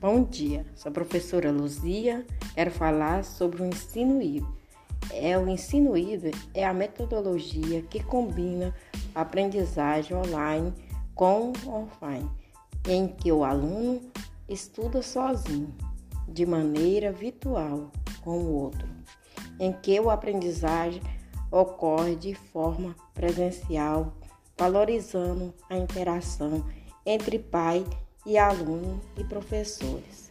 Bom dia, sou a professora Luzia. Quero falar sobre o ensino híbrido. É, o ensino híbrido é a metodologia que combina a aprendizagem online com offline, em que o aluno estuda sozinho, de maneira virtual com o outro, em que a aprendizagem ocorre de forma presencial, valorizando a interação entre pai e aluno e professores.